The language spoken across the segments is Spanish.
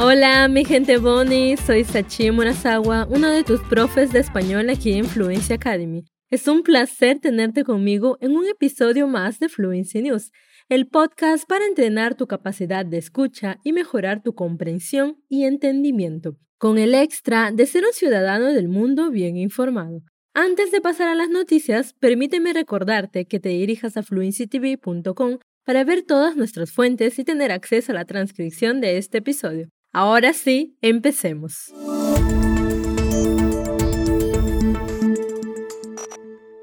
Hola, mi gente Bonnie, soy Sachi Murasawa, uno de tus profes de español aquí en Fluency Academy. Es un placer tenerte conmigo en un episodio más de Fluency News, el podcast para entrenar tu capacidad de escucha y mejorar tu comprensión y entendimiento, con el extra de ser un ciudadano del mundo bien informado. Antes de pasar a las noticias, permíteme recordarte que te dirijas a fluencytv.com para ver todas nuestras fuentes y tener acceso a la transcripción de este episodio. Ahora sí, empecemos.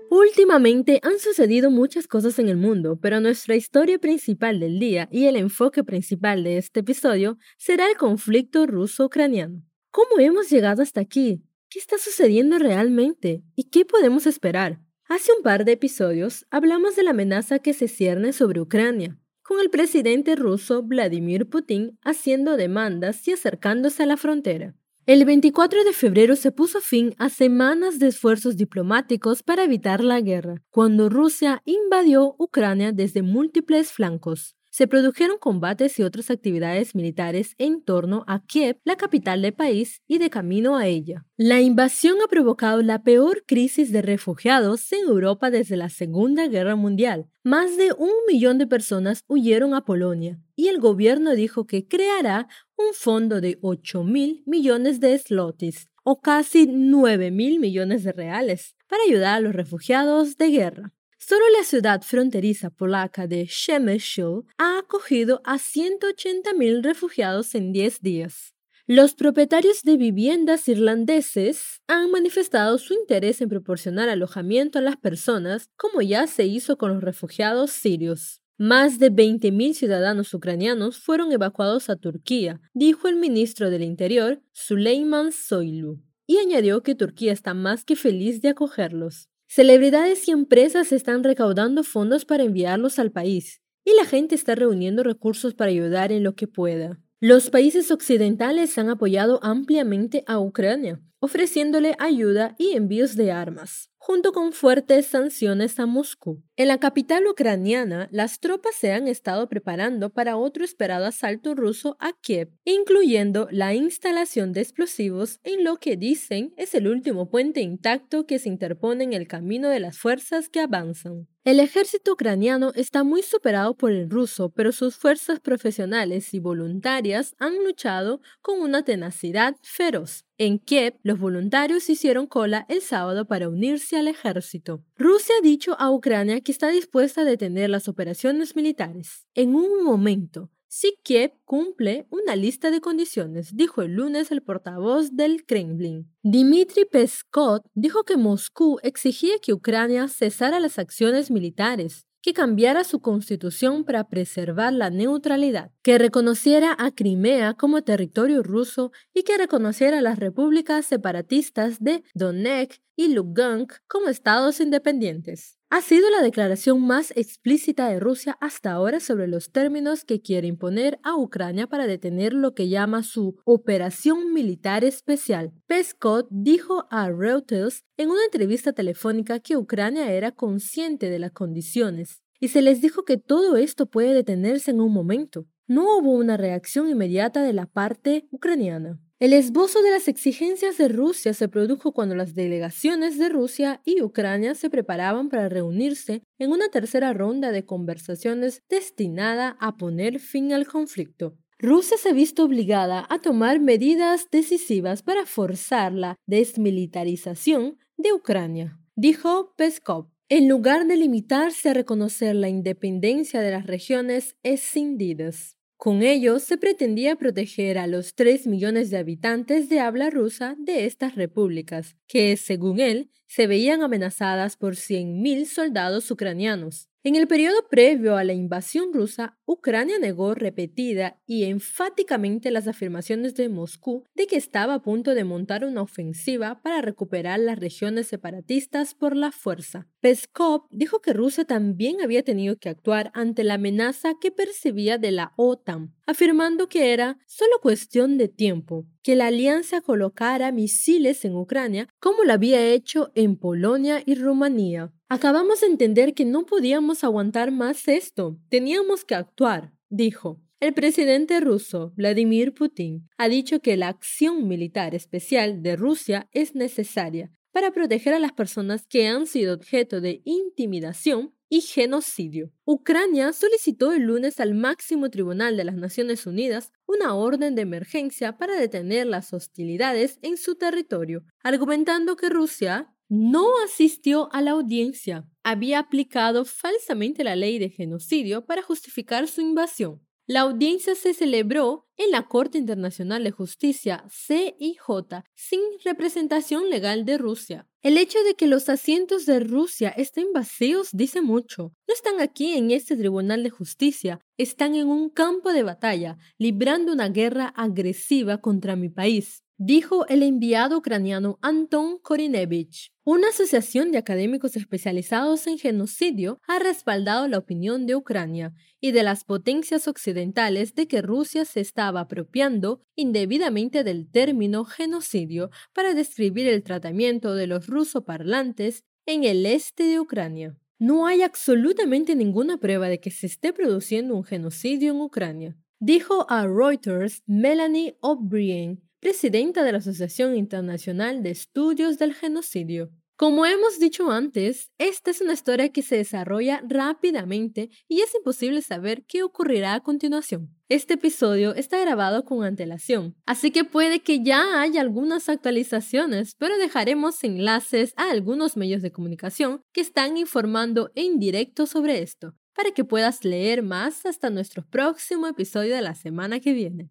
Últimamente han sucedido muchas cosas en el mundo, pero nuestra historia principal del día y el enfoque principal de este episodio será el conflicto ruso-ucraniano. ¿Cómo hemos llegado hasta aquí? ¿Qué está sucediendo realmente? ¿Y qué podemos esperar? Hace un par de episodios hablamos de la amenaza que se cierne sobre Ucrania, con el presidente ruso Vladimir Putin haciendo demandas y acercándose a la frontera. El 24 de febrero se puso fin a semanas de esfuerzos diplomáticos para evitar la guerra, cuando Rusia invadió Ucrania desde múltiples flancos se produjeron combates y otras actividades militares en torno a Kiev, la capital del país, y de camino a ella. La invasión ha provocado la peor crisis de refugiados en Europa desde la Segunda Guerra Mundial. Más de un millón de personas huyeron a Polonia y el gobierno dijo que creará un fondo de 8 mil millones de slotis o casi 9 mil millones de reales para ayudar a los refugiados de guerra. Solo la ciudad fronteriza polaca de Przemyśl ha acogido a 180.000 refugiados en 10 días. Los propietarios de viviendas irlandeses han manifestado su interés en proporcionar alojamiento a las personas, como ya se hizo con los refugiados sirios. Más de 20.000 ciudadanos ucranianos fueron evacuados a Turquía, dijo el ministro del Interior, Süleyman Soylu, y añadió que Turquía está más que feliz de acogerlos. Celebridades y empresas están recaudando fondos para enviarlos al país y la gente está reuniendo recursos para ayudar en lo que pueda. Los países occidentales han apoyado ampliamente a Ucrania, ofreciéndole ayuda y envíos de armas junto con fuertes sanciones a Moscú. En la capital ucraniana, las tropas se han estado preparando para otro esperado asalto ruso a Kiev, incluyendo la instalación de explosivos en lo que dicen es el último puente intacto que se interpone en el camino de las fuerzas que avanzan. El ejército ucraniano está muy superado por el ruso, pero sus fuerzas profesionales y voluntarias han luchado con una tenacidad feroz. En Kiev, los voluntarios hicieron cola el sábado para unirse al ejército. Rusia ha dicho a Ucrania que está dispuesta a detener las operaciones militares. En un momento, si Kiev cumple una lista de condiciones, dijo el lunes el portavoz del Kremlin. Dmitry Peskov dijo que Moscú exigía que Ucrania cesara las acciones militares, que cambiara su constitución para preservar la neutralidad, que reconociera a Crimea como territorio ruso y que reconociera las repúblicas separatistas de Donetsk y Lugansk como estados independientes ha sido la declaración más explícita de Rusia hasta ahora sobre los términos que quiere imponer a Ucrania para detener lo que llama su operación militar especial. Peskov dijo a Reuters en una entrevista telefónica que Ucrania era consciente de las condiciones y se les dijo que todo esto puede detenerse en un momento. No hubo una reacción inmediata de la parte ucraniana. El esbozo de las exigencias de Rusia se produjo cuando las delegaciones de Rusia y Ucrania se preparaban para reunirse en una tercera ronda de conversaciones destinada a poner fin al conflicto. Rusia se ha visto obligada a tomar medidas decisivas para forzar la desmilitarización de Ucrania, dijo Peskov. En lugar de limitarse a reconocer la independencia de las regiones escindidas. Con ello se pretendía proteger a los 3 millones de habitantes de habla rusa de estas repúblicas, que, según él, se veían amenazadas por 100.000 soldados ucranianos. En el periodo previo a la invasión rusa, Ucrania negó repetida y enfáticamente las afirmaciones de Moscú de que estaba a punto de montar una ofensiva para recuperar las regiones separatistas por la fuerza. Peskov dijo que Rusia también había tenido que actuar ante la amenaza que percibía de la OTAN, afirmando que era solo cuestión de tiempo que la alianza colocara misiles en Ucrania como lo había hecho en Polonia y Rumanía. Acabamos de entender que no podíamos aguantar más esto, teníamos que actuar, dijo. El presidente ruso, Vladimir Putin, ha dicho que la acción militar especial de Rusia es necesaria para proteger a las personas que han sido objeto de intimidación y genocidio. Ucrania solicitó el lunes al máximo tribunal de las Naciones Unidas una orden de emergencia para detener las hostilidades en su territorio, argumentando que Rusia no asistió a la audiencia, había aplicado falsamente la ley de genocidio para justificar su invasión. La audiencia se celebró en la Corte Internacional de Justicia, CIJ, sin representación legal de Rusia. El hecho de que los asientos de Rusia estén vacíos dice mucho. No están aquí en este Tribunal de Justicia, están en un campo de batalla, librando una guerra agresiva contra mi país dijo el enviado ucraniano Anton Korinevich. Una asociación de académicos especializados en genocidio ha respaldado la opinión de Ucrania y de las potencias occidentales de que Rusia se estaba apropiando indebidamente del término genocidio para describir el tratamiento de los rusoparlantes en el este de Ucrania. No hay absolutamente ninguna prueba de que se esté produciendo un genocidio en Ucrania, dijo a Reuters Melanie O'Brien, presidenta de la Asociación Internacional de Estudios del Genocidio. Como hemos dicho antes, esta es una historia que se desarrolla rápidamente y es imposible saber qué ocurrirá a continuación. Este episodio está grabado con antelación, así que puede que ya haya algunas actualizaciones, pero dejaremos enlaces a algunos medios de comunicación que están informando en directo sobre esto, para que puedas leer más hasta nuestro próximo episodio de la semana que viene.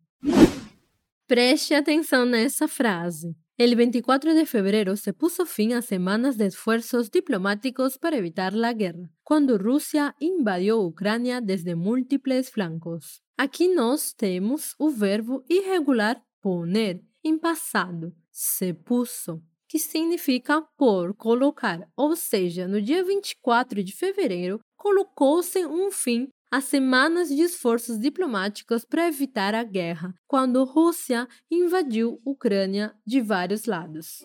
Preste atenção nessa frase. El 24 de febrero se puso fin a semanas de esfuerzos diplomáticos para evitar la guerra, cuando Rusia invadió Ucrania desde múltiples flancos. Aquí nós temos o verbo irregular poner em passado, se puso, que significa por colocar, ou seja, no dia 24 de fevereiro colocou-se um fim a semanas de esforços diplomáticos para evitar a guerra, quando Rússia invadiu Ucrânia de vários lados.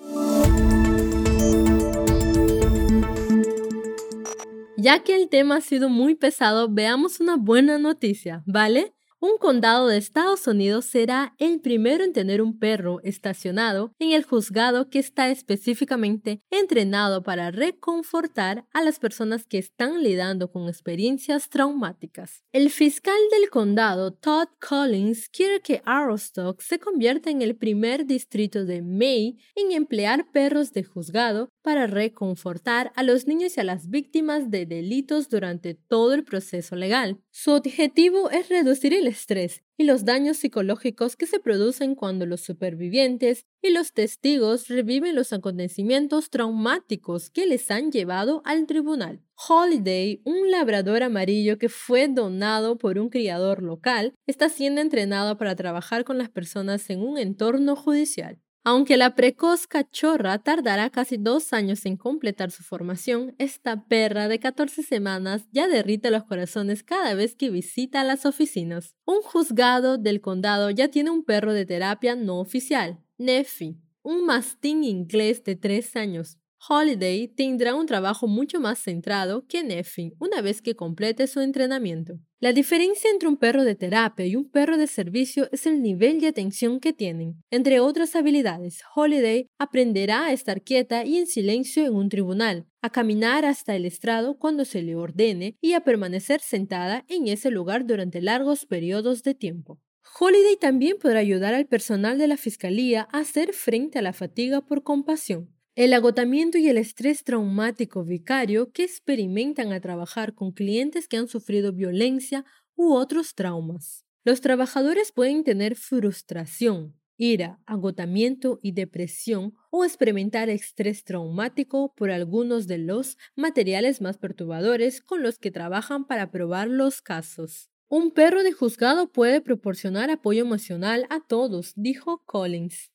Ya que el tema ha sido muy pesado, veamos una buena noticia, ¿vale? Un condado de Estados Unidos será el primero en tener un perro estacionado en el juzgado que está específicamente entrenado para reconfortar a las personas que están lidiando con experiencias traumáticas. El fiscal del condado, Todd Collins, quiere que Aroostook se convierta en el primer distrito de May en emplear perros de juzgado para reconfortar a los niños y a las víctimas de delitos durante todo el proceso legal. Su objetivo es reducir el estrés y los daños psicológicos que se producen cuando los supervivientes y los testigos reviven los acontecimientos traumáticos que les han llevado al tribunal. Holiday, un labrador amarillo que fue donado por un criador local, está siendo entrenado para trabajar con las personas en un entorno judicial. Aunque la precoz cachorra tardará casi dos años en completar su formación, esta perra de 14 semanas ya derrite los corazones cada vez que visita las oficinas. Un juzgado del condado ya tiene un perro de terapia no oficial, Neffy, un mastín inglés de 3 años. Holiday tendrá un trabajo mucho más centrado que Neffy una vez que complete su entrenamiento. La diferencia entre un perro de terapia y un perro de servicio es el nivel de atención que tienen. Entre otras habilidades, Holiday aprenderá a estar quieta y en silencio en un tribunal, a caminar hasta el estrado cuando se le ordene y a permanecer sentada en ese lugar durante largos periodos de tiempo. Holiday también podrá ayudar al personal de la fiscalía a hacer frente a la fatiga por compasión el agotamiento y el estrés traumático vicario que experimentan a trabajar con clientes que han sufrido violencia u otros traumas. Los trabajadores pueden tener frustración, ira, agotamiento y depresión o experimentar estrés traumático por algunos de los materiales más perturbadores con los que trabajan para probar los casos. Un perro de juzgado puede proporcionar apoyo emocional a todos, dijo Collins.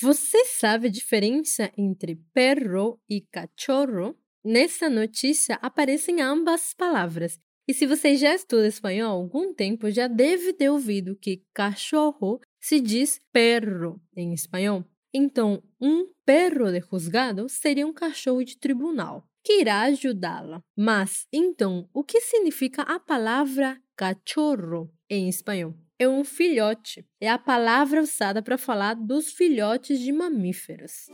Você sabe a diferença entre perro e cachorro? Nessa notícia aparecem ambas palavras. E se você já estuda espanhol há algum tempo, já deve ter ouvido que cachorro se diz perro em espanhol. Então, um perro de juzgado seria um cachorro de tribunal que irá ajudá-la. Mas, então, o que significa a palavra cachorro? em espanhol. É um filhote. É a palavra usada para falar dos filhotes de mamíferos.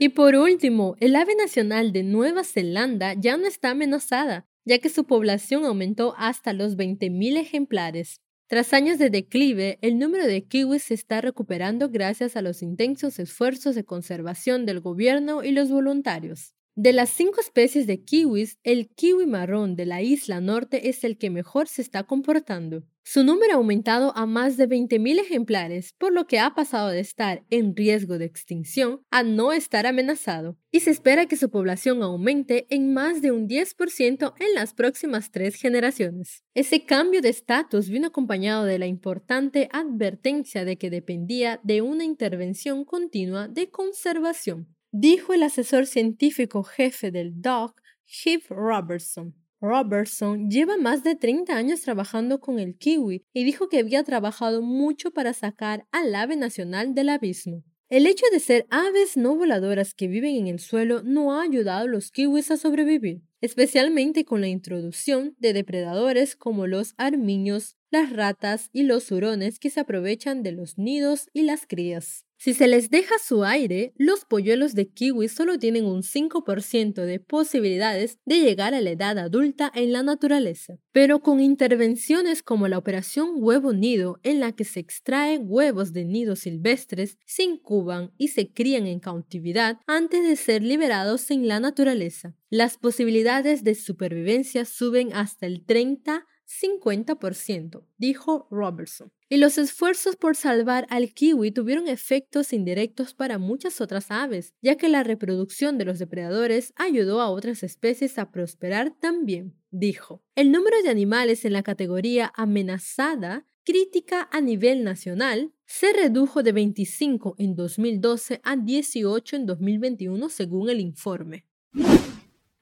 Y por último, el ave nacional de Nueva Zelanda ya no está amenazada, ya que su población aumentó hasta los 20.000 ejemplares. Tras años de declive, el número de kiwis se está recuperando gracias a los intensos esfuerzos de conservación del gobierno y los voluntarios. De las cinco especies de kiwis, el kiwi marrón de la isla norte es el que mejor se está comportando. Su número ha aumentado a más de 20.000 ejemplares, por lo que ha pasado de estar en riesgo de extinción a no estar amenazado, y se espera que su población aumente en más de un 10% en las próximas tres generaciones. Ese cambio de estatus vino acompañado de la importante advertencia de que dependía de una intervención continua de conservación dijo el asesor científico jefe del DOC, Hugh Robertson. Robertson lleva más de 30 años trabajando con el kiwi y dijo que había trabajado mucho para sacar al ave nacional del abismo. El hecho de ser aves no voladoras que viven en el suelo no ha ayudado a los kiwis a sobrevivir, especialmente con la introducción de depredadores como los armiños, las ratas y los hurones que se aprovechan de los nidos y las crías. Si se les deja su aire, los polluelos de kiwi solo tienen un 5% de posibilidades de llegar a la edad adulta en la naturaleza. Pero con intervenciones como la operación huevo nido, en la que se extraen huevos de nidos silvestres, se incuban y se crían en cautividad antes de ser liberados en la naturaleza, las posibilidades de supervivencia suben hasta el 30 50%, dijo Robertson. Y los esfuerzos por salvar al kiwi tuvieron efectos indirectos para muchas otras aves, ya que la reproducción de los depredadores ayudó a otras especies a prosperar también, dijo. El número de animales en la categoría amenazada crítica a nivel nacional se redujo de 25 en 2012 a 18 en 2021 según el informe.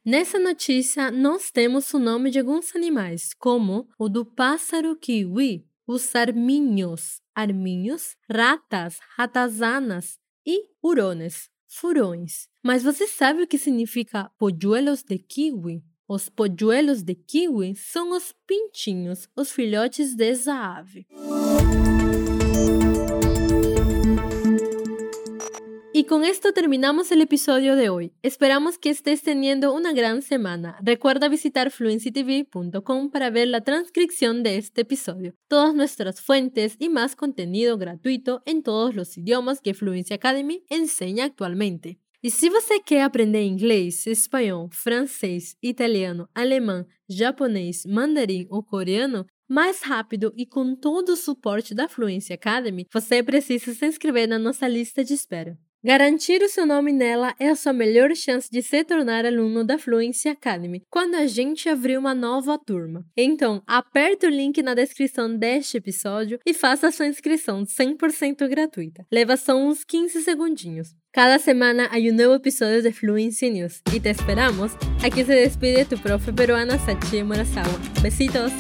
Nessa notícia, nós temos o nome de alguns animais, como o do pássaro kiwi, os arminhos, arminhos, ratas, ratazanas e hurones, furões. Mas você sabe o que significa polluelos de kiwi? Os polluelos de kiwi são os pintinhos, os filhotes dessa ave. Y con esto terminamos el episodio de hoy. Esperamos que estés teniendo una gran semana. Recuerda visitar fluencytv.com para ver la transcripción de este episodio, todas nuestras fuentes y más contenido gratuito en todos los idiomas que Fluency Academy enseña actualmente. E se você quer aprender inglês, espanhol, francês, italiano, alemão, japonês, mandarim ou coreano mais rápido e com todo o suporte da Fluency Academy, você precisa se inscrever na nossa lista de espera. Garantir o seu nome nela é a sua melhor chance de se tornar aluno da Fluency Academy quando a gente abrir uma nova turma. Então, aperte o link na descrição deste episódio e faça sua inscrição 100% gratuita. Leva só uns 15 segundinhos. Cada semana hay un nuevo episodio de Fluency News y te esperamos. Aquí se despide tu profe peruana Sachi Murasawa. Besitos.